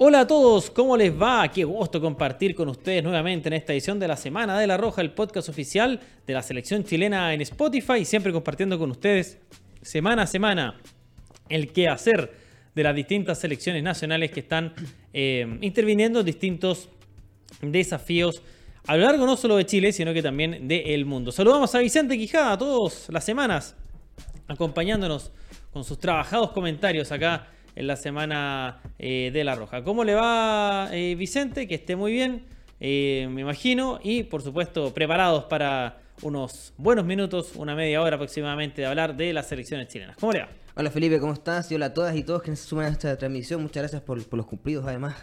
Hola a todos, ¿cómo les va? Qué gusto compartir con ustedes nuevamente en esta edición de la Semana de la Roja, el podcast oficial de la selección chilena en Spotify, siempre compartiendo con ustedes semana a semana el qué hacer de las distintas selecciones nacionales que están eh, interviniendo en distintos desafíos a lo largo no solo de Chile, sino que también del mundo. Saludamos a Vicente Quijada todas las semanas, acompañándonos con sus trabajados comentarios acá en la semana eh, de La Roja. ¿Cómo le va eh, Vicente? Que esté muy bien, eh, me imagino, y por supuesto preparados para unos buenos minutos, una media hora aproximadamente de hablar de las selecciones chilenas. ¿Cómo le va? Hola Felipe, ¿cómo estás? Y hola a todas y todos que se suman a esta transmisión. Muchas gracias por, los cumplidos además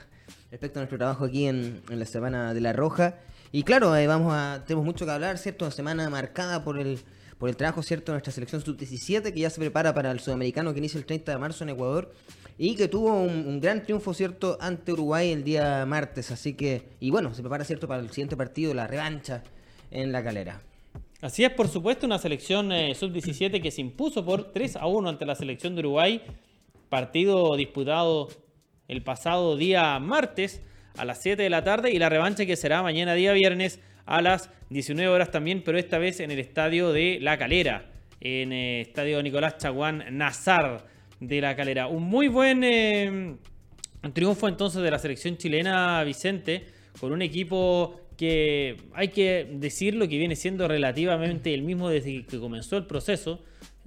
respecto a nuestro trabajo aquí en, la Semana de La Roja. Y claro, vamos a, tenemos mucho que hablar, ¿cierto? Una semana marcada por el, por el trabajo, ¿cierto? Nuestra selección sub-17 que ya se prepara para el sudamericano que inicia el 30 de marzo en Ecuador y que tuvo un, gran triunfo, ¿cierto?, ante Uruguay el día martes. Así que, y bueno, se prepara, ¿cierto?, para el siguiente partido, la revancha en la calera. Así es, por supuesto, una selección eh, sub-17 que se impuso por 3 a 1 ante la selección de Uruguay. Partido disputado el pasado día martes a las 7 de la tarde y la revancha que será mañana día viernes a las 19 horas también, pero esta vez en el estadio de La Calera, en el eh, estadio Nicolás Chaguán Nazar de la calera. Un muy buen eh, triunfo entonces de la selección chilena, Vicente, con un equipo que hay que decirlo que viene siendo relativamente el mismo desde que comenzó el proceso.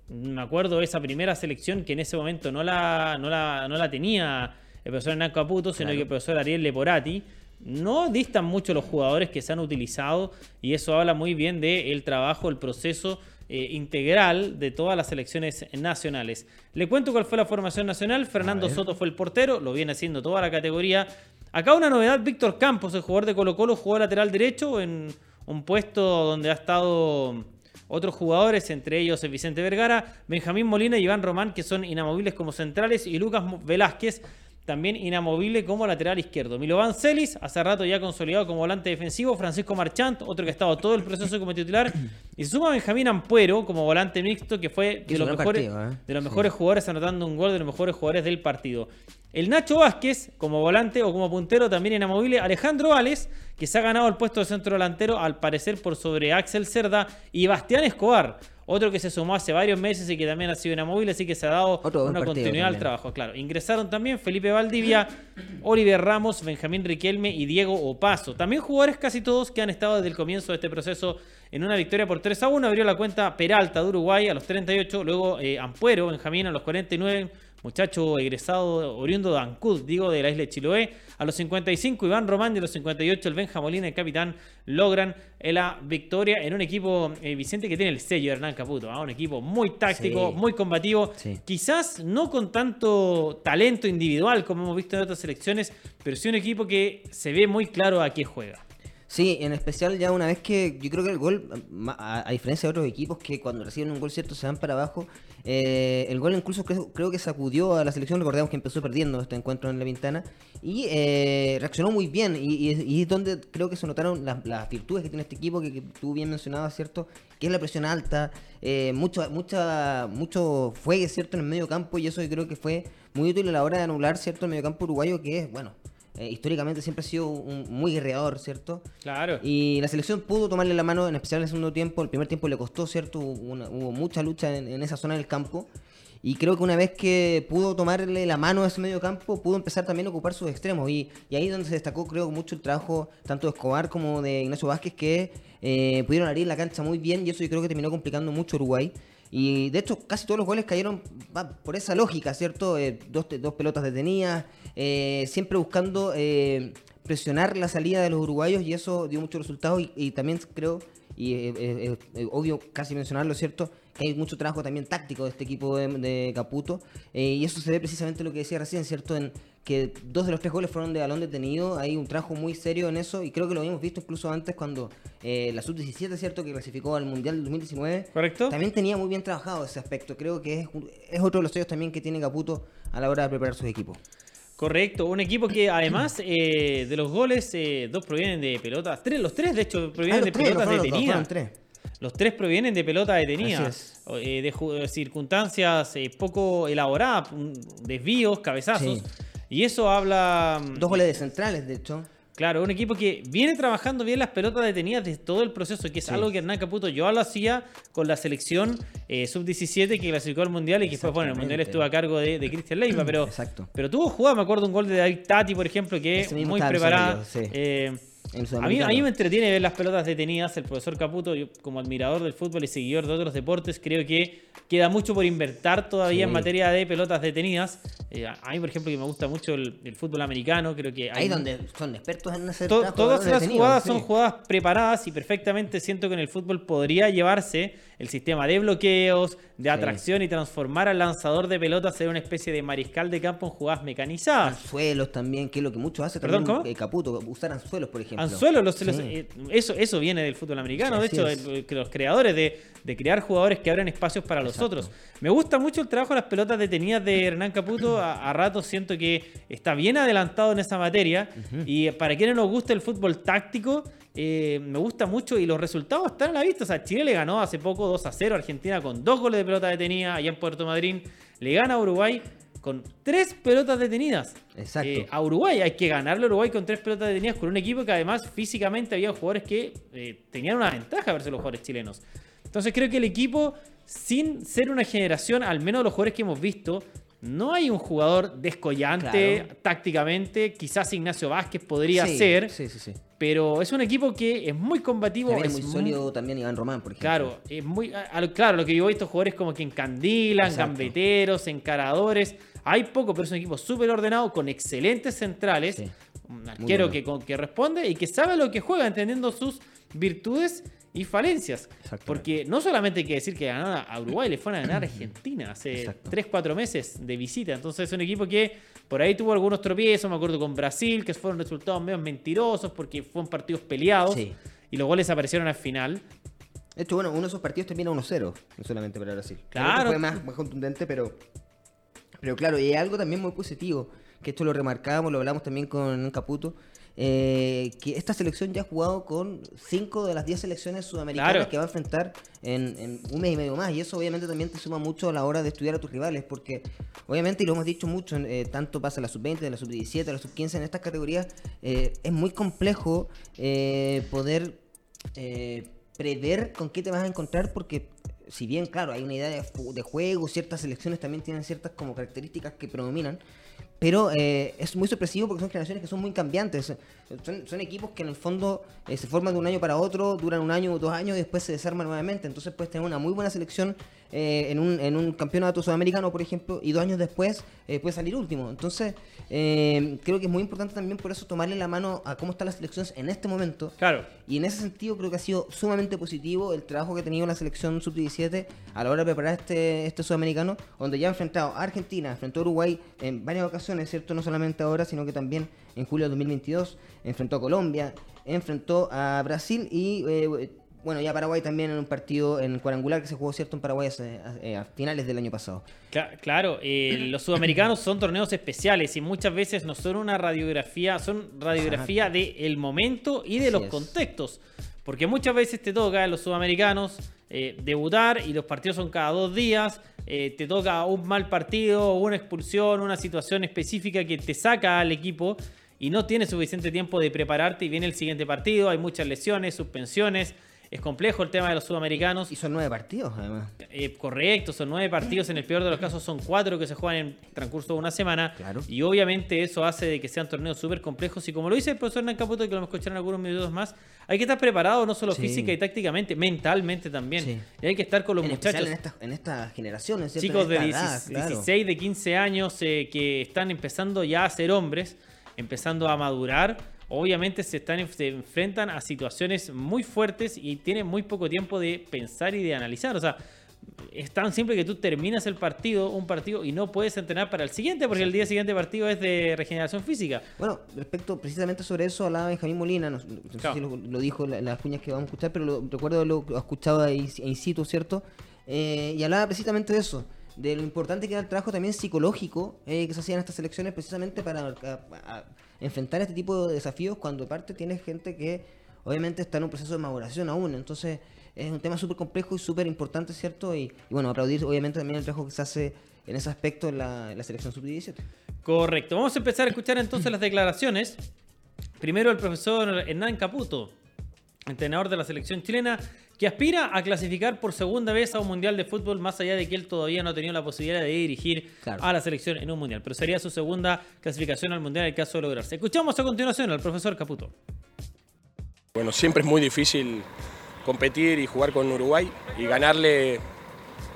Me acuerdo de esa primera selección que en ese momento no la, no la, tenía el profesor Hernán Caputo, sino que el profesor Ariel Leporati. No distan mucho los jugadores que se han utilizado y eso habla muy bien del trabajo, el proceso eh, integral de todas las selecciones nacionales. Le cuento cuál fue la formación nacional. Fernando Soto fue el portero, lo viene haciendo toda la categoría. Acá una novedad, Víctor Campos, el jugador de Colo Colo, jugó lateral derecho en un puesto donde ha estado otros jugadores, entre ellos Vicente Vergara, Benjamín Molina y Iván Román, que son inamovibles como centrales, y Lucas Velázquez, también inamovible como lateral izquierdo. Milovan Celis, hace rato ya consolidado como volante defensivo. Francisco Marchant, otro que ha estado todo el proceso como titular. Y se suma Benjamín Ampuero como volante mixto, que fue de los, mejores, ¿eh? de los mejores jugadores anotando un gol de los mejores jugadores del partido. El Nacho Vázquez, como volante o como puntero, también inamovible. Alejandro Vales, que se ha ganado el puesto de centro delantero, al parecer por sobre Axel Cerda. Y Bastián Escobar otro que se sumó hace varios meses y que también ha sido inamovible, así que se ha dado una continuidad al trabajo, claro. Ingresaron también Felipe Valdivia, Oliver Ramos, Benjamín Riquelme y Diego Opaso. También jugadores casi todos que han estado desde el comienzo de este proceso en una victoria por 3 a 1. Abrió la cuenta Peralta de Uruguay a los 38, luego eh, Ampuero, Benjamín a los 49 muchacho egresado oriundo de Ancud, digo, de la isla de Chiloé. A los 55, Iván Román y a los 58, el Benja Molina, el capitán, logran la victoria en un equipo, eh, Vicente, que tiene el sello de Hernán Caputo. ¿ah? Un equipo muy táctico, muy combativo. Quizás no con tanto talento individual como hemos visto en otras selecciones, pero sí un equipo que se ve muy claro a qué juega. Sí, en especial ya una vez que yo creo que el gol, a, diferencia de otros equipos que cuando reciben un gol cierto se van para abajo, eh, el gol incluso creo, que sacudió a la selección, recordemos que empezó perdiendo este encuentro en la ventana y eh, reaccionó muy bien y, es donde creo que se notaron las, virtudes que tiene este equipo que, tú bien mencionabas, ¿cierto? Que es la presión alta, eh, mucho, mucha, mucho fuego, ¿cierto? En el medio campo y eso yo creo que fue muy útil a la hora de anular, ¿cierto? El medio campo uruguayo que es, bueno, eh, históricamente siempre ha sido un muy guerreador, ¿cierto? Claro. Y la selección pudo tomarle la mano, en especial en el segundo tiempo. El primer tiempo le costó, ¿cierto? Hubo, mucha lucha en, esa zona del campo. Y creo que una vez que pudo tomarle la mano a ese medio campo, pudo empezar también a ocupar sus extremos. Y, ahí es donde se destacó, creo, mucho el trabajo tanto de Escobar como de Ignacio Vázquez, que eh, pudieron abrir la cancha muy bien. Y eso yo creo que terminó complicando mucho Uruguay. Y de hecho, casi todos los goles cayeron por esa lógica, ¿cierto? Eh, dos, dos, pelotas detenidas, eh, siempre buscando eh, presionar la salida de los uruguayos y eso dio muchos resultados. Y, también creo, y es obvio casi mencionarlo, ¿cierto? Que hay mucho trabajo también táctico de este equipo de, de Caputo. y eso se ve precisamente lo que decía recién, ¿cierto? En, que dos de los tres goles fueron de balón detenido. Hay un trabajo muy serio en eso y creo que lo habíamos visto incluso antes cuando eh, la sub-17, ¿cierto? Que clasificó al Mundial del 2019. Correcto. También tenía muy bien trabajado ese aspecto. Creo que es, es otro de los sellos también que tiene Caputo a la hora de preparar sus equipos. Correcto, un equipo que además eh, de los goles, eh, dos provienen de pelotas, tres, los tres de hecho provienen ah, de pelotas detenidas. Los tres provienen de pelota detenida, de circunstancias poco elaboradas, desvíos, cabezazos. Y eso habla... mm, Dos goles de centrales, de hecho. Claro, un equipo que viene trabajando bien las pelotas detenidas desde todo el proceso, que es Sí. algo que Hernán Caputo yo lo hacía con la selección eh, sub-17 que clasificó al Mundial y que fue, bueno, el Mundial estuvo a cargo de, de Cristian Leiva, pero, Exacto. pero tuvo jugada, me acuerdo un gol de David Tati, por ejemplo, que mismo muy preparada. yo, sí. Eh, a mí, Sudamericano. a mí me entretiene ver las pelotas detenidas. El profesor Caputo, yo como admirador del fútbol y seguidor de otros deportes, creo que queda mucho por invertir todavía en Sí. materia de pelotas detenidas. Eh, a mí, por ejemplo, que me gusta mucho el, el fútbol americano, creo que hay Ahí donde son expertos en hacer To- todas las jugadas sí. son jugadas preparadas y perfectamente siento que en el fútbol podría llevarse el sistema de bloqueos, de atracción y transformar al lanzador de pelotas en una especie de mariscal de campo en jugadas mecanizadas. Anzuelos también, que es lo que muchos hacen ¿Perdón, también cómo? eh, Caputo, usar anzuelos, por ejemplo. Anzuelo, los, Sí. eh, eso, eso viene del fútbol americano. Sí, de hecho, el- que los creadores de, de crear jugadores que abran espacios para los otros. Me gusta mucho el trabajo de las pelotas detenidas de Hernán Caputo. A, a ratos siento que está bien adelantado en esa materia. Y para quienes nos gusta el fútbol táctico, eh, me gusta mucho y los resultados están a la vista. O sea, Chile le ganó hace poco 2 a 0 a Argentina con dos goles de pelota detenida allá en Puerto Madryn. Le gana a Uruguay con tres pelotas detenidas. Exacto. Eh, a Uruguay hay que ganarle a Uruguay con tres pelotas detenidas con un equipo que además físicamente había jugadores que eh, tenían una ventaja versus los jugadores chilenos. Entonces creo que el equipo, sin ser una generación, al menos de los jugadores que hemos visto, no hay un jugador descollante Claro. tácticamente. Quizás Ignacio Vázquez podría Sí, ser, Sí, sí, sí. pero es un equipo que es muy combativo. También es muy sólido también Iván Román, por ejemplo. Claro, es muy, claro, lo que yo he visto jugadores como que encandilan, Exacto. gambeteros, encaradores. Hay poco, pero es un equipo súper ordenado, con excelentes centrales. Sí. Un arquero bueno. que, con- que responde y que sabe lo que juega, entendiendo sus virtudes y falencias. Porque no solamente hay que decir que ganaron a Uruguay, le fueron a ganar a Argentina hace Exacto. 3-4 meses de visita. Entonces es un equipo que por ahí tuvo algunos tropiezos, me acuerdo con Brasil, que fueron resultados medio mentirosos porque fueron partidos peleados Sí. y los goles aparecieron al final. De hecho, bueno, uno de esos partidos termina 1-0, no solamente para Brasil. Claro. Fue más, más contundente, pero. Pero claro, y algo también muy positivo, que esto lo remarcábamos, lo hablamos también con Caputo, eh, que esta selección ya ha jugado con 5 de las 10 selecciones sudamericanas Claro. que va a enfrentar en, en un mes y medio más. Y eso obviamente también te suma mucho a la hora de estudiar a tus rivales, porque obviamente, y lo hemos dicho mucho, eh, tanto pasa la sub-20, de la sub-17, de la sub-15, en estas categorías, eh, es muy complejo eh, poder eh, prever con qué te vas a encontrar porque si bien claro hay una idea de, de juego ciertas selecciones también tienen ciertas como características que predominan pero eh, es muy sorpresivo porque son generaciones que son muy cambiantes. Son, son equipos que en el fondo eh, se forman de un año para otro duran un año o dos años y después se desarman nuevamente. Entonces puedes tener una muy buena selección eh, en, un, en un campeonato sudamericano por ejemplo y dos años después eh, puede salir último entonces eh, creo que es muy importante también por eso tomarle la mano a cómo están las selecciones en este momento Claro. y en ese sentido creo que ha sido sumamente positivo el trabajo que ha tenido la selección sub-17 a la hora de preparar este, este sudamericano, donde ya ha enfrentado a Argentina, enfrentó a Uruguay en varias ocasiones, ¿cierto? No solamente ahora, sino que también en julio de 2022, enfrentó a Colombia, enfrentó a Brasil y... eh, bueno, ya Paraguay también en un partido en cuadrangular que se jugó, ¿cierto? En Paraguay hace- a, a finales del año pasado. Cla- Claro, eh, los sudamericanos son torneos especiales y muchas veces no son una radiografía, son radiografía del momento y de Así los es. contextos. Porque muchas veces te toca a los sudamericanos eh, debutar y los partidos son cada dos días. eh, te toca un mal partido, una expulsión, una situación específica que te saca al equipo y no tienes suficiente tiempo de prepararte y viene el siguiente partido. Hay muchas lesiones, suspensiones. Es complejo el tema de los sudamericanos. Y son nueve partidos, además. Eh, correcto, son nueve partidos, en el peor de los casos son cuatro que se juegan en transcurso de una semana. Claro. Y obviamente eso hace de que sean torneos súper complejos. Y como lo dice el profesor Hernán Caputo, que lo escucharon algunos minutos más, hay que estar preparado no solo Sí. física y tácticamente, mentalmente también. Sí. Y hay que estar con los en muchachos. en estas en estas generaciones. Chicos En de esta 16, edad, claro. 16, de 15 años eh, que están empezando ya a ser hombres, empezando a madurar, obviamente se, están, se enfrentan a situaciones muy fuertes y tienen muy poco tiempo de pensar y de analizar. O sea, es tan simple que tú terminas el partido, un partido, y no puedes entrenar para el siguiente, porque el día siguiente partido es de regeneración física. Bueno, respecto precisamente sobre eso hablaba Benjamín Molina, no, no sé si lo, lo dijo en la- las cuñas que vamos a escuchar, pero lo, recuerdo lo, escuchado ahí in situ, ¿cierto? Eh, y hablaba precisamente de eso, de lo importante que era el trabajo también psicológico eh, que se hacía en estas elecciones precisamente para enfrentar este tipo de desafíos cuando aparte tienes gente que obviamente está en un proceso de maduración aún, entonces es un tema súper complejo y súper importante, ¿cierto? Y, y bueno, aplaudir obviamente también el trabajo que se hace en ese aspecto en la, en la selección sub-17. Correcto. Vamos a empezar a escuchar entonces las declaraciones. Primero el profesor Hernán Caputo, entrenador de la selección chilena, que aspira a clasificar por segunda vez a un mundial de fútbol, más allá de que él todavía no ha tenido la posibilidad de dirigir Claro. a la selección en un mundial. Pero sería su segunda clasificación al mundial en el caso de lograrse. Escuchamos a continuación al profesor Caputo. Bueno, siempre es muy difícil competir y jugar con Uruguay y ganarle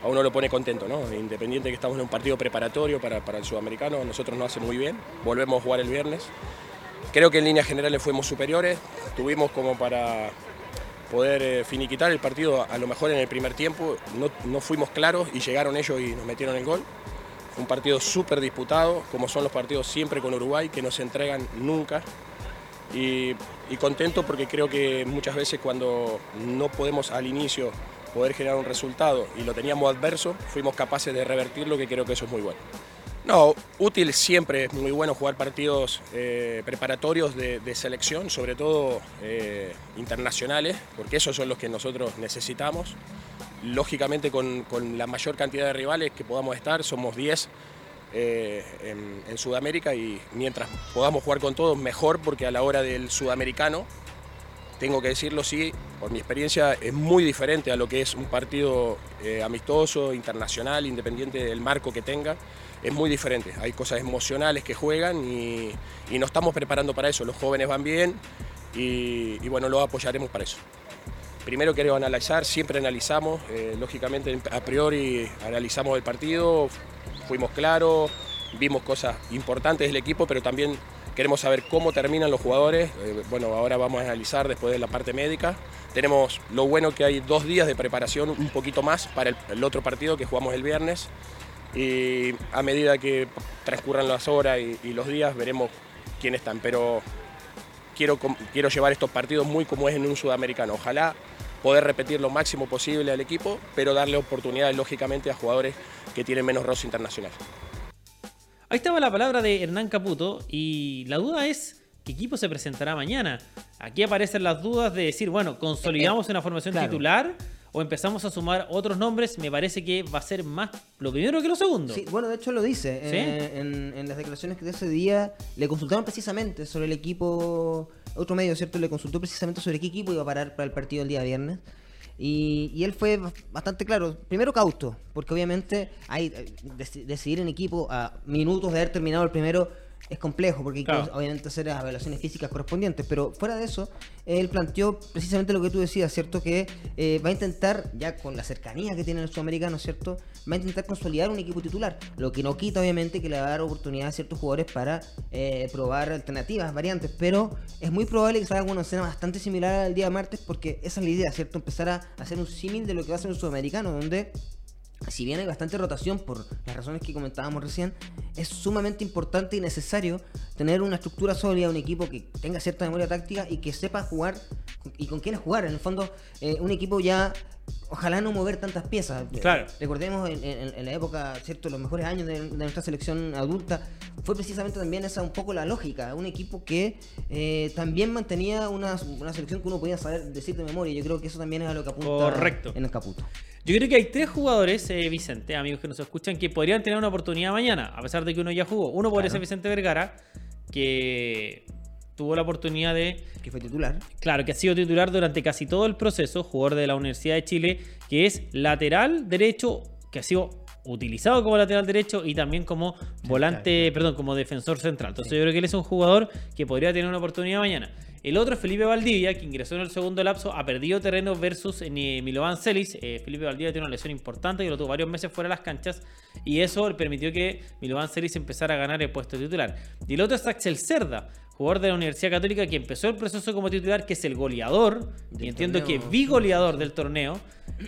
a uno lo pone contento, ¿no? Independiente que estamos en un partido preparatorio para, para el sudamericano, a nosotros nos hace muy bien, volvemos a jugar el viernes. Creo que en líneas generales fuimos superiores, tuvimos como para poder eh, finiquitar el partido a lo mejor en el primer tiempo, no, fuimos claros y llegaron ellos y nos metieron el gol. Fue un partido súper disputado, como son los partidos siempre con Uruguay, que no se entregan nunca. Y, y contento porque creo que muchas veces cuando no podemos al inicio poder generar un resultado y lo teníamos adverso, fuimos capaces de revertirlo, que creo que eso es muy bueno. No, útil siempre es muy bueno jugar partidos eh, preparatorios de, selección, sobre todo eh, internacionales, porque esos son los que nosotros necesitamos. Lógicamente con, la mayor cantidad de rivales que podamos estar, somos 10 eh, en, en Sudamérica y mientras podamos jugar con todos, mejor, porque a la hora del sudamericano, tengo que decirlo, sí, por mi experiencia es muy diferente a lo que es un partido eh, amistoso, internacional, independiente del marco que tenga. Es muy diferente. Hay cosas emocionales que juegan y, y nos estamos preparando para eso. Los jóvenes van bien y, bueno, los apoyaremos para eso. Primero quiero analizar, siempre analizamos, eh, lógicamente a priori analizamos el partido, fuimos claros, vimos cosas importantes del equipo, pero también queremos saber cómo terminan los jugadores. Eh, bueno, ahora vamos a analizar después de la parte médica. Tenemos lo bueno que hay dos días de preparación, un poquito más para el otro partido que jugamos el viernes. Y a medida que transcurran las horas y, y los días veremos quién están. Pero quiero, quiero llevar estos partidos muy como es en un sudamericano. Ojalá poder repetir lo máximo posible al equipo, pero darle oportunidades lógicamente a jugadores que tienen menos roce internacional. Ahí estaba la palabra de Hernán Caputo y la duda es qué equipo se presentará mañana. Aquí aparecen las dudas de decir, bueno, consolidamos una formación claro. titular o empezamos a sumar otros nombres. Me parece que va a ser más lo primero que lo segundo. Sí, bueno, de hecho lo dice. ¿Sí? eh, en, en las declaraciones que de ese día le consultaron precisamente sobre el equipo. Otro medio, ¿cierto? Le consultó precisamente sobre qué equipo iba a parar para el partido el día viernes. Y, y él fue bastante claro. Primero cauto, porque obviamente hay eh, deci- decidir en equipo a minutos de haber terminado el primero es complejo, porque hay que obviamente hacer las evaluaciones físicas correspondientes. Pero fuera de eso, él planteó precisamente lo que tú decías, ¿cierto? Que eh, va a intentar, ya con la cercanía que tiene el sudamericano, ¿cierto? Va a intentar consolidar un equipo titular. Lo que no quita, obviamente, que le va a dar oportunidad a ciertos jugadores para eh, probar alternativas, variantes. Pero es muy probable que salga una escena bastante similar al día martes, porque esa es la idea, ¿cierto? Empezar a hacer un símil de lo que va a ser el sudamericano, donde si bien hay bastante rotación por las razones que comentábamos recién, es sumamente importante y necesario tener una estructura sólida, un equipo que tenga cierta memoria táctica y que sepa jugar y con quiénes jugar. En el fondo, eh, un equipo ya, ojalá no mover tantas piezas. Claro. Recordemos en, en- en la época, ¿cierto? Los mejores años de, de nuestra selección adulta, fue precisamente también esa un poco la lógica. Un equipo que eh, también mantenía una, una selección que uno podía saber decir de memoria. Yo creo que eso también es a lo que apunta Correcto. en el Caputo. Yo creo que hay tres jugadores, eh, Vicente, amigos que nos escuchan, que podrían tener una oportunidad mañana, a pesar de que uno ya jugó. Uno podría Claro. ser Vicente Vergara, que tuvo la oportunidad de Que fue titular. Claro, que ha sido titular durante casi todo el proceso, jugador de la Universidad de Chile, que es lateral derecho, que ha sido utilizado como lateral derecho y también como volante, perdón, como defensor central. Entonces yo creo que él es un jugador que podría tener una oportunidad mañana. El otro es Felipe Valdivia, que ingresó en el segundo lapso, ha perdido terreno versus eh, Milovan Celis. Eh, Felipe Valdivia tiene una lesión importante que lo tuvo varios meses fuera de las canchas y eso le permitió que Milovan Celis empezara a ganar el puesto titular. Y el otro es Axel Cerda, jugador de la Universidad Católica que empezó el proceso como titular, que es el goleador, y entiendo torneo. que bigoleador del torneo,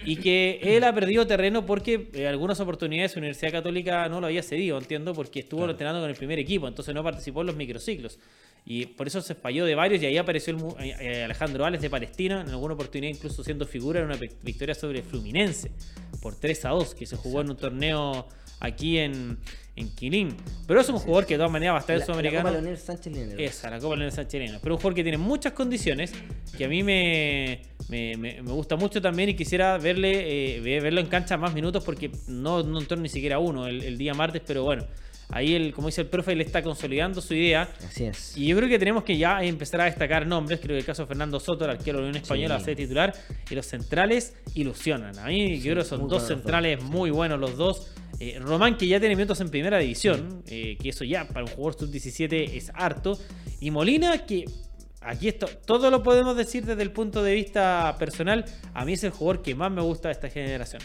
y que él ha perdido terreno porque en algunas oportunidades su Universidad Católica no lo había cedido, entiendo, porque estuvo entrenando con el primer equipo, entonces no participó en los microciclos. Y por eso se falló de varios y ahí apareció el eh, eh, Alejandro Ales de Palestina, en alguna oportunidad incluso siendo figura en una victoria sobre Fluminense por 3 a 2, que se jugó en un torneo aquí en, en Quilín. Pero es un jugador que de todas maneras va a estar en La- la Sudamericano. Copa Leonel Sánchez Linero. Esa, la Copa Leonel Sánchez. Pero un jugador que tiene muchas condiciones, que a mí me, me, me- me gusta mucho también y quisiera verle eh, ve- verlo en cancha más minutos porque no, no entró ni siquiera uno el, el día martes, pero bueno, Ahí, el, como dice el profe, le está consolidando su idea. Así es. Y yo creo que tenemos que ya empezar a destacar nombres. Creo que el caso de Fernando Soto, el arquero de la Unión Española, Sí. va a ser titular. Y los centrales ilusionan. A mí, yo creo que son dos centrales muy buenos los dos. Eh, Román, que ya tiene minutos en primera división, eh, que eso ya para un jugador sub-17 es harto. Y Molina, que aquí esto, todo lo podemos decir desde el punto de vista personal. A mí es el jugador que más me gusta de esta generación.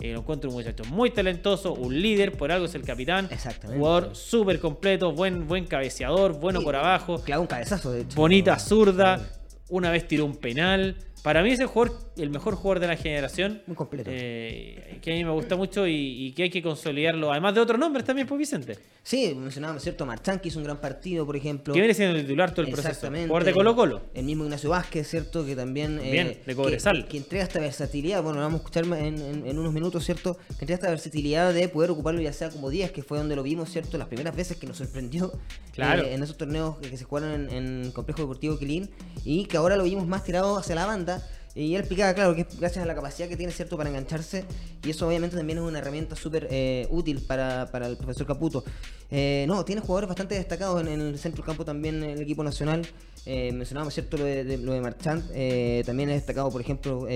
Eh, lo encuentro un muchacho muy talentoso, un líder, por algo es el capitán. Exactamente. Jugador súper completo, buen, buen cabeceador, bueno Sí, por abajo. Clava un cabezazo, de hecho. Bonita zurda. Una vez tiró un penal. Para mí es el, jugador, el mejor jugador de la generación. Muy completo. eh, que a mí me gusta mucho y, y que hay que consolidarlo. Además de otros nombres también, pues Vicente. Sí, mencionábamos, ¿cierto? Marchán, que hizo un gran partido, por ejemplo. Que viene siendo el titular todo el proceso. Exactamente. Jugador de Colo Colo. El mismo Ignacio Vázquez, ¿cierto? Que también. eh, Bien, de Cobresal. Que, que entrega esta versatilidad. Bueno, lo vamos a escuchar en, en- en unos minutos, ¿cierto? Que entrega esta versatilidad de poder ocuparlo ya sea como 10, que fue donde lo vimos, ¿cierto? Las primeras veces que nos sorprendió. Claro. eh, en esos torneos que, que se jugaron en, en Complejo Deportivo Quilín. Y que ahora lo vimos más tirado hacia la banda. Y él explicaba, claro, que es gracias a la capacidad que tiene, ¿cierto?, para engancharse. Y eso obviamente también es una herramienta súper eh, útil para, para el profesor Caputo. Eh, no, tiene jugadores bastante destacados en, en el centro del campo también el equipo nacional. Eh, mencionábamos, ¿cierto?, lo de, lo de Marchand. Eh, también es destacado, por ejemplo,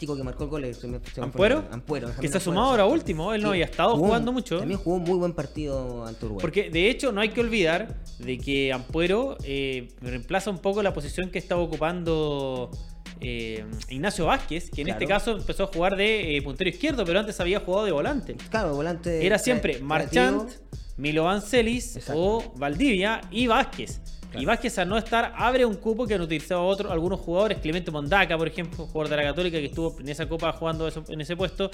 chico que marcó el gol. eh, se me- se me fue ¿Ampuero? Ampuero. Que se ha sumado ahora último. Él no Sí, había estado jugó- jugando mucho. También jugó un muy buen partido ante Uruguay. Porque de hecho no hay que olvidar de que Ampuero eh, reemplaza un poco la posición que estaba ocupando eh, Ignacio Vázquez, que en Claro. este caso empezó a jugar de eh, puntero izquierdo, pero antes había jugado de volante. Claro, volante. Era siempre. Marchant, Milo Vancelis o Valdivia y Vázquez. Claro. Y Vázquez al no estar abre un cupo que han utilizado otros, algunos jugadores, Clemente Mondaca, por ejemplo, jugador de la Católica que estuvo en esa copa jugando eso- en ese puesto.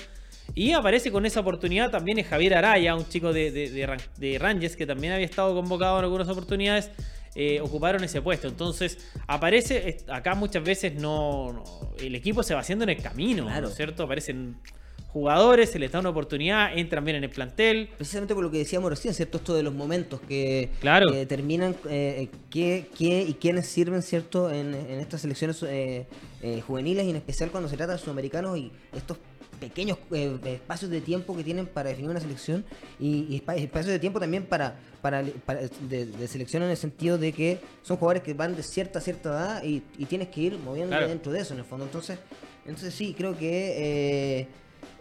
Y aparece con esa oportunidad también es Javier Araya, un chico de, de, de, Ran- de Rangers que también había estado convocado en algunas oportunidades. eh, ocuparon ese puesto. Entonces, aparece, acá muchas veces no, no- el equipo se va haciendo en el camino, ¿no es cierto? Aparecen jugadores, se les da una oportunidad, entran bien en el plantel. Precisamente por lo que decíamos recién, ¿cierto? Esto de los momentos que, Claro. que determinan eh, qué, qué y quiénes sirven, ¿cierto? En, en estas selecciones eh, eh, juveniles y en especial cuando se trata de sudamericanos y estos pequeños eh, espacios de tiempo que tienen para definir una selección y, y espa- espacios de tiempo también para, para, para- de, de selección en el sentido de que son jugadores que van de cierta a cierta edad y, y tienes que ir moviendo Claro. dentro de eso en el fondo. Entonces, entonces sí, creo que eh,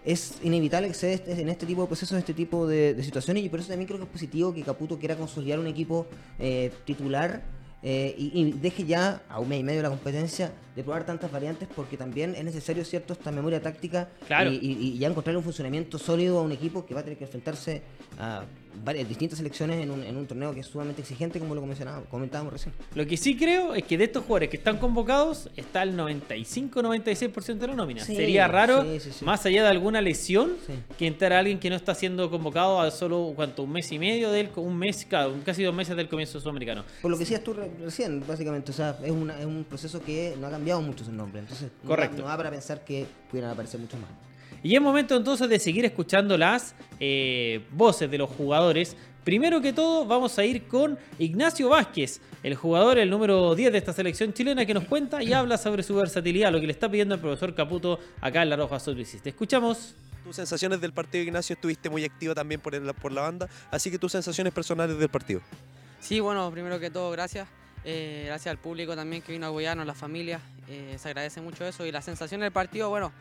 es inevitable que se dé este- en este tipo de procesos, este tipo de, de situaciones, y por eso también creo que es positivo que Caputo quiera consolidar un equipo eh, titular eh, y, y deje ya a un mes y medio de la competencia de probar tantas variantes, porque también es necesario cierto esta memoria táctica Claro. y, y- y ya encontrar un funcionamiento sólido a un equipo que va a tener que enfrentarse a varias distintas selecciones en un, en un torneo que es sumamente exigente, como lo comentábamos recién. Lo que sí creo es que de estos jugadores que están convocados está el 95-96% de la nómina. Sí, Sería raro, sí, sí, sí. más allá de alguna lesión, que entrara alguien que no está siendo convocado a solo ¿cuánto? un mes y medio del un mes, casi dos meses del comienzo sudamericano. Por lo que decías tú re- recién, básicamente, o sea, es, una- es un proceso que no ha cambiado mucho su nombre, entonces Correcto. no da para pensar que pudieran aparecer muchos más. Y es momento entonces de seguir escuchando las eh, voces de los jugadores. Primero que todo, vamos a ir con Ignacio Vázquez, el jugador, el número 10 de esta selección chilena, que nos cuenta y habla sobre su versatilidad, lo que le está pidiendo el profesor Caputo acá en La Roja Sub Te escuchamos. Tus sensaciones del partido, Ignacio, estuviste muy activo también por, el- por la banda, así que tus sensaciones personales del partido. Sí, bueno, primero que todo, gracias. Eh, gracias al público también que vino a apoyarnos, las familias. eh, se agradece mucho eso. Y la sensación del partido, bueno,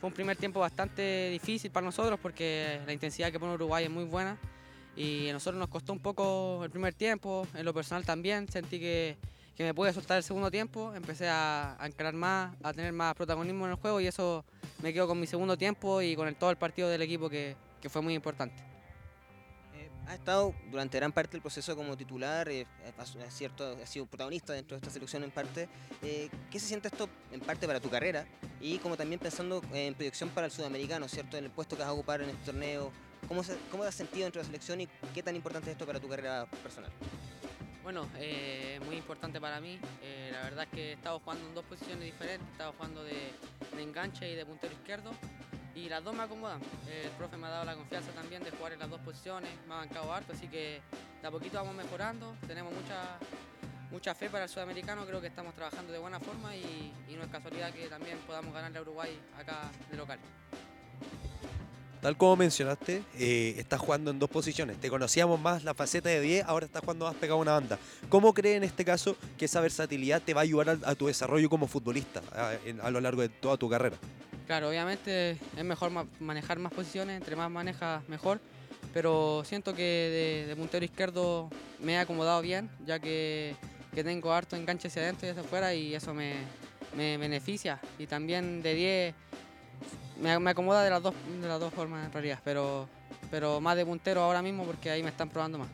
fue un primer tiempo bastante difícil para nosotros porque la intensidad que pone Uruguay es muy buena. Y a nosotros nos costó un poco el primer tiempo. En lo personal también sentí que, que me pude soltar el segundo tiempo. Empecé a, a más, a tener más protagonismo en el juego y eso me quedo con mi segundo tiempo y con todo el partido del equipo que, que fue muy importante. Eh, ha estado durante gran parte del proceso como titular, eh, ha- cierto, ha sido protagonista dentro de esta selección en parte. Eh, ¿Qué se siente esto en parte para tu carrera y como también pensando en proyección para el sudamericano, ¿cierto? En el puesto que vas a ocupar en este torneo. ¿Cómo, se- cómo te has sentido dentro de la selección y qué tan importante es esto para tu carrera personal? Bueno, eh, muy importante para mí. Eh, la verdad es que he estado jugando en dos posiciones diferentes. He estado jugando de, de enganche y de puntero izquierdo. Y las dos me acomodan. El profe me ha dado la confianza también de jugar en las dos posiciones. Me ha bancado harto, así que de a poquito vamos mejorando. Tenemos mucha, mucha fe para el sudamericano. Creo que estamos trabajando de buena forma y, no es casualidad que también podamos ganarle a Uruguay acá de local. Tal como mencionaste, eh, estás jugando en dos posiciones. Te conocíamos más la faceta de 10, ahora estás jugando más pegado a una banda. ¿Cómo crees en este caso que esa versatilidad te va a ayudar a, tu desarrollo como futbolista a lo largo de toda tu carrera? Claro, obviamente es mejor ma- manejar más posiciones, entre más manejas mejor, pero siento que de, puntero izquierdo me he acomodado bien, ya que, tengo harto enganche hacia adentro y hacia afuera y eso me, beneficia. Y también de 10 me, me acomoda de las dos, de las dos formas en realidad, pero, pero más de puntero ahora mismo porque ahí me están probando más.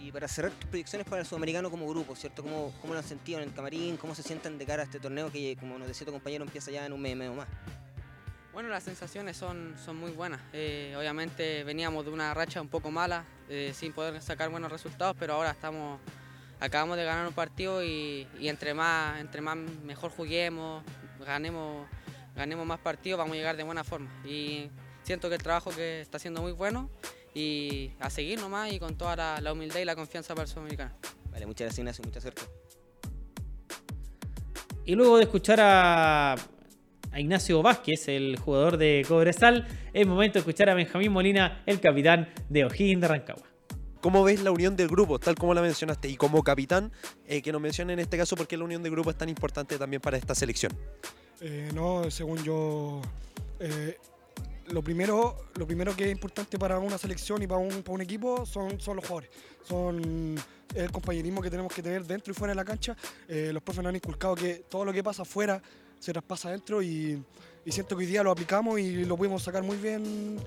Y para cerrar tus predicciones para el sudamericano como grupo, ¿cierto? ¿Cómo, ¿Cómo lo han sentido en el camarín? ¿Cómo se sienten de cara a este torneo que, como nos decía tu compañero, empieza ya en un mes y medio más? Bueno, las sensaciones son, son muy buenas. Eh, obviamente veníamos de una racha un poco mala, eh, sin poder sacar buenos resultados, pero ahora estamos, acabamos de ganar un partido y, y entre más, entre más mejor juguemos, ganemos, ganemos más partidos, vamos a llegar de buena forma. Y siento que el trabajo que está haciendo muy bueno y a seguir nomás y con toda la, la humildad y la confianza para el sudamericano. Vale, muchas gracias Ignacio, mucha suerte. Y luego de escuchar a, a Ignacio Vázquez, el jugador de Cobresal, es momento de escuchar a Benjamín Molina, el capitán de O'Higgins de Rancagua. ¿Cómo ves la unión del grupo, tal como la mencionaste? Y como capitán, eh, que nos mencione en este caso por qué la unión del grupo es tan importante también para esta selección. Eh, no, según yo, eh, lo, primero, lo primero que es importante para una selección y para un, para un equipo son, son los jugadores. Son el compañerismo que tenemos que tener dentro y fuera de la cancha. Eh, los profes nos han inculcado que todo lo que pasa afuera se traspasa adentro y, y siento que hoy día lo aplicamos y lo pudimos sacar muy bien,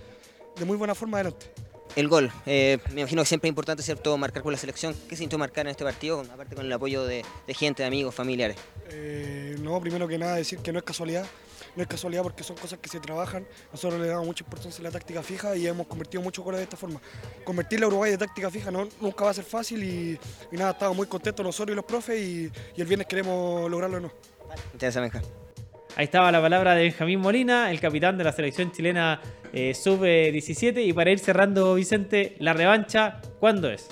de muy buena forma adelante. El gol, eh, me imagino que siempre es importante, ¿cierto? Marcar con la selección. ¿Qué sintió marcar en este partido? Aparte con el apoyo de, de gente, de amigos, familiares. Eh, no, primero que nada decir que no es casualidad. No es casualidad porque son cosas que se trabajan. Nosotros le damos mucha importancia a la táctica fija y hemos convertido muchos goles de esta forma. Convertir la Uruguay de táctica fija no, nunca va a ser fácil y, y nada, estamos muy contentos nosotros y los profes y, y el viernes queremos lograrlo o no. Muchas gracias, Benja. Ahí estaba la palabra de Benjamín Molina, el capitán de la selección chilena eh, sub-17. Y para ir cerrando, Vicente, la revancha, ¿cuándo es?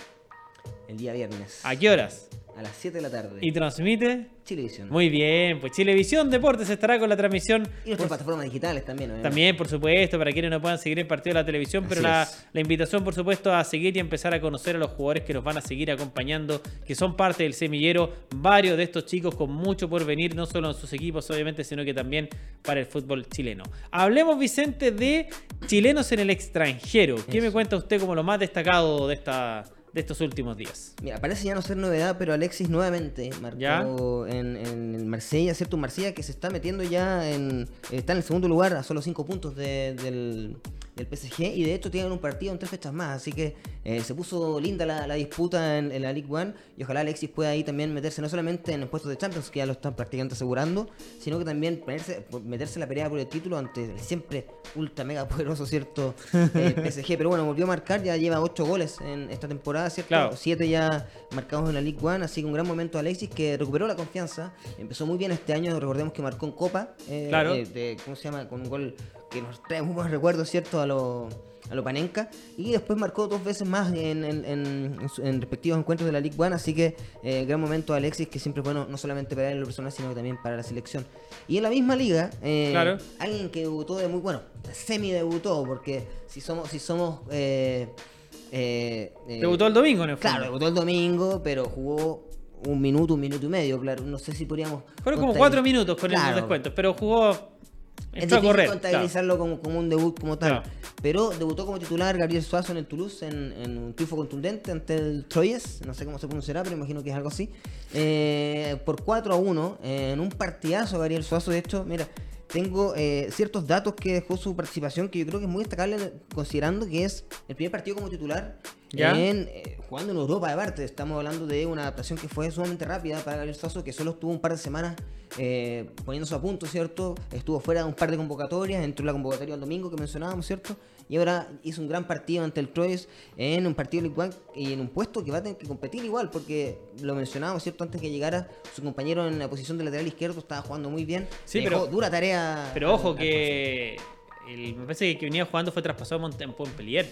El día viernes. ¿A qué horas? A las 7 de la tarde. ¿Y transmite? Chilevisión. Muy bien, pues Chilevisión Deportes estará con la transmisión. Y nuestras plataformas digitales también, obviamente. También, por supuesto, para quienes no puedan seguir el partido de la televisión, pero la, la invitación, por supuesto, a seguir y empezar a conocer a los jugadores que nos van a seguir acompañando, que son parte del semillero. Varios de estos chicos con mucho por venir, no solo en sus equipos, obviamente, sino que también para el fútbol chileno. Hablemos, Vicente, de chilenos en el extranjero. ¿Qué Eso. me cuenta usted como lo más destacado de, esta, de estos últimos días? Mira, parece ya no ser novedad, pero Alexis nuevamente marcó en, en el Marsella, ¿cierto? Un Marsella que se está metiendo ya en. Está en el segundo lugar a solo 5 puntos de- del, del PSG y de hecho tienen un partido en tres fechas más, así que eh, se puso linda la, la disputa en, en la League One y ojalá Alexis pueda ahí también meterse no solamente en el puesto de Champions, que ya lo están prácticamente asegurando, sino que también ponerse, meterse en la pelea por el título ante el siempre ultra mega poderoso, ¿cierto? Eh, PSG, pero bueno, volvió a marcar, ya lleva 8 goles en esta temporada, ¿cierto? Claro. Siete ya marcados en la League One, así que un gran momento Alexis que recuperó la confianza, empezó muy bien este año, recordemos que marcó en Copa, eh, Claro. eh, de- ¿cómo se llama? Con un gol que nos trae muy buenos recuerdos, ¿cierto? A lo, a lo Panenka, y después marcó dos veces más en, en- en- en su- en respectivos encuentros de la League One, así que eh, gran momento Alexis, que siempre es bueno, no solamente para él en lo personal, sino también para la selección. Y en la misma liga, eh, Claro. alguien que debutó de muy, bueno, semi debutó, porque si somos, si somos... eh, eh, Debutó el domingo, en el Claro, debutó el domingo, pero jugó un minuto, un minuto y medio, claro. No sé si podríamos. Fueron como cuatro minutos con Claro. el descuento, pero jugó. Es difícil correr. claro. contabilizarlo como, como un debut como tal. Claro. Pero debutó como titular Gabriel Suazo en el Toulouse en, en un triunfo contundente ante el Troyes. No sé cómo se pronunciará, pero imagino que es algo así. Eh, por 4 a 1 eh, en un partidazo Gabriel Suazo. De hecho, mira, tengo eh, ciertos datos que dejó su participación que yo creo que es muy destacable considerando que es el primer partido como titular Ya. en, eh, jugando en Europa de parte. Estamos hablando de una adaptación que fue sumamente rápida para Gabriel Suazo, que solo estuvo un par de semanas eh, poniéndose a punto, ¿cierto? Estuvo fuera de un par de convocatorias, entró en la convocatoria el domingo que mencionábamos, ¿cierto? Y ahora hizo un gran partido ante el Troyes en un partido One y en un puesto que va a tener que competir igual, porque lo mencionábamos, ¿cierto? Antes que llegara su compañero en la posición de lateral izquierdo, estaba jugando muy bien. Sí, pero- dura tarea. Pero ojo al- al que. el- me parece que el que venía jugando fue traspasado en Montpellier.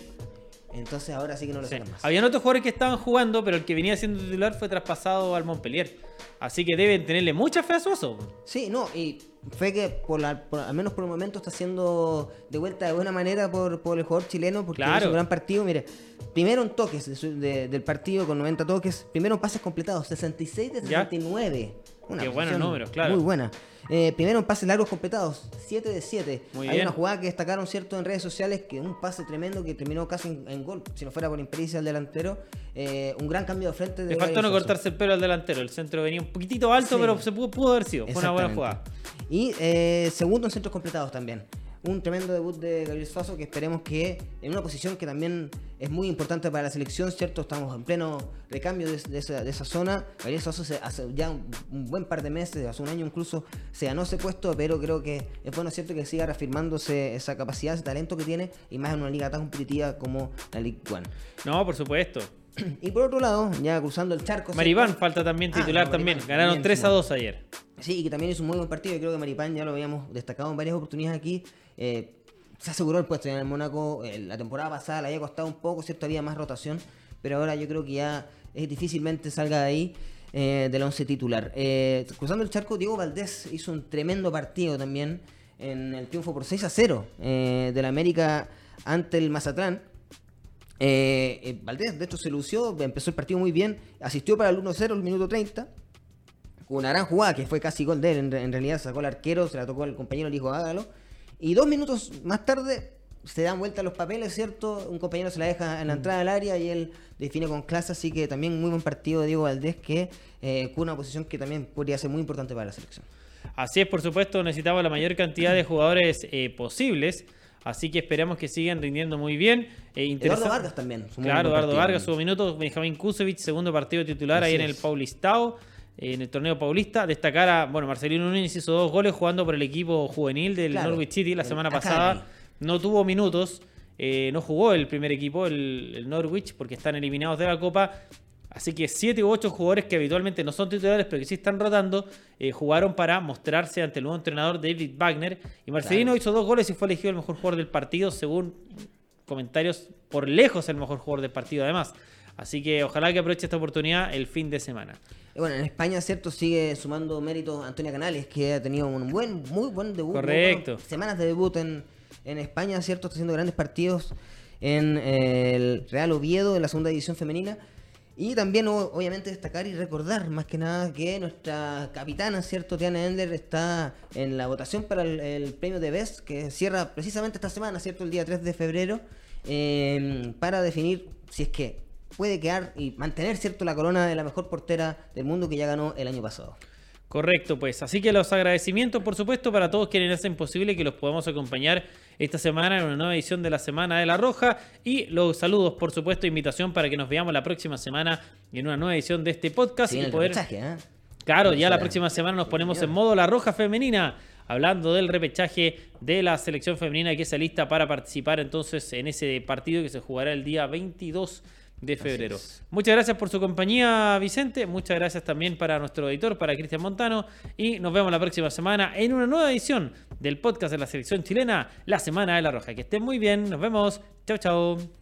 Entonces ahora sí que no lo Sí. sacan más. Habían otros jugadores que estaban jugando, pero el que venía siendo titular fue traspasado al Montpellier. Así que deben tenerle mucha fe a Suazo. Sí, no, y fe que por, la- por- al menos por el momento está siendo de vuelta de buena manera por, por el jugador chileno porque Claro. hizo un gran partido. Mire, primero en toques de su- de- del partido con 90 toques, primero en pases completados, 66 de Ya. 69. Una Qué buenos números, claro. Muy buena. Eh, primero en pases largos completados, 7 de 7. Muy Hay bien. una jugada que destacaron cierto en redes sociales que un pase tremendo que terminó casi en, en gol, si no fuera por impericia del delantero. Eh, un gran cambio de frente de Le faltó no cortarse el pelo al delantero. El centro venía un poquitito alto, Sí. pero se pudo, pudo haber sido. Fue una buena jugada. Y eh, segundo en centros completados también. Un tremendo debut de Gabriel Suazo que esperemos que en una posición que también es muy importante para la selección, ¿cierto? Estamos en pleno recambio de, esa zona. Gabriel Suazo se- hace ya un, un buen par de meses, hace un año incluso, se ganó ese puesto, pero creo que es bueno, ¿cierto? Que siga reafirmándose esa capacidad, ese talento que tiene y más en una liga tan competitiva como la League One. No, por supuesto. Y por otro lado, ya cruzando el charco. Maribán falta también Ah, titular también. Maripán, Ganaron también, 3 a sí. 2 ayer. Sí, y que también hizo un muy buen partido. Yo creo que Maripán ya lo habíamos destacado en varias oportunidades aquí. eh, se aseguró el puesto ya en el Mónaco. eh, la temporada pasada le había costado un poco, ¿cierto? Había más rotación. Pero ahora yo creo que ya es difícilmente salga de ahí eh, del once titular. Eh, cruzando el charco, Diego Valdés hizo un tremendo partido también en el triunfo por 6 a 0 eh, del América ante el Mazatlán. Eh, eh, Valdés, de hecho, se lució, empezó el partido muy bien, asistió para el 1-0 el minuto 30, con una gran jugada que fue casi gol de él, en, re- en realidad sacó el arquero, se la tocó al compañero, el hijo Hágalo, y dos minutos más tarde se dan vuelta los papeles, ¿cierto? Un compañero se la deja en la entrada del área y él define con clase, así que también muy buen partido de Diego Valdés, que eh, con una posición que también podría ser muy importante para la selección. Así es, por supuesto, necesitamos la mayor cantidad de jugadores eh, posibles. Así que esperamos que sigan rindiendo muy bien. Eh, Eduardo Vargas también. Claro, Eduardo. Vargas, su minuto. Benjamín Kusevich, segundo partido titular Así ahí en el. Paulistao, eh, en el torneo paulista. Destacar a, bueno, Marcelino Núñez hizo dos goles jugando por el equipo juvenil del Claro, Norwich City la semana Academy. pasada. No tuvo minutos, eh, no jugó el primer equipo, el, el Norwich, porque están eliminados de la Copa. Así que siete u ocho jugadores que habitualmente no son titulares, pero que sí están rotando, eh, jugaron para mostrarse ante el nuevo entrenador David Wagner. Y Marcelino Claro. hizo dos goles y fue elegido el mejor jugador del partido, según comentarios, por lejos el mejor jugador del partido además. Así que ojalá que aproveche esta oportunidad el fin de semana. Bueno, en España, ¿cierto? Sigue sumando méritos Antonia Canales, que ha tenido un buen, muy buen debut. Correcto. semanas de debut en, en España, ¿cierto? Está haciendo grandes partidos en eh, el Real Oviedo, en la segunda división femenina. Y también, obviamente, destacar y recordar, más que nada, que nuestra capitana, ¿cierto? Tiana Endler está en la votación para el, premio de Best, que cierra precisamente esta semana, ¿cierto? El día 3 de febrero, eh, para definir si es que puede quedar y mantener, ¿cierto? La corona de la mejor portera del mundo que ya ganó el año pasado. Correcto, pues. Así que los agradecimientos, por supuesto, para todos quienes hacen posible que los podamos acompañar esta semana en una nueva edición de la Semana de la Roja. Y los saludos, por supuesto, invitación para que nos veamos la próxima semana en una nueva edición de este podcast. Se y poder... repechaje, ¿eh? Claro, ya la próxima semana nos ponemos en modo La Roja Femenina, hablando del repechaje de la selección femenina que se lista para participar entonces en ese partido que se jugará el día 22 de febrero. Muchas gracias por su compañía, Vicente. Muchas gracias también para nuestro editor, para Cristian Montano. Y nos vemos la próxima semana en una nueva edición del podcast de la selección chilena, La Semana de la Roja. Que estén muy bien. Nos vemos. Chao, chao.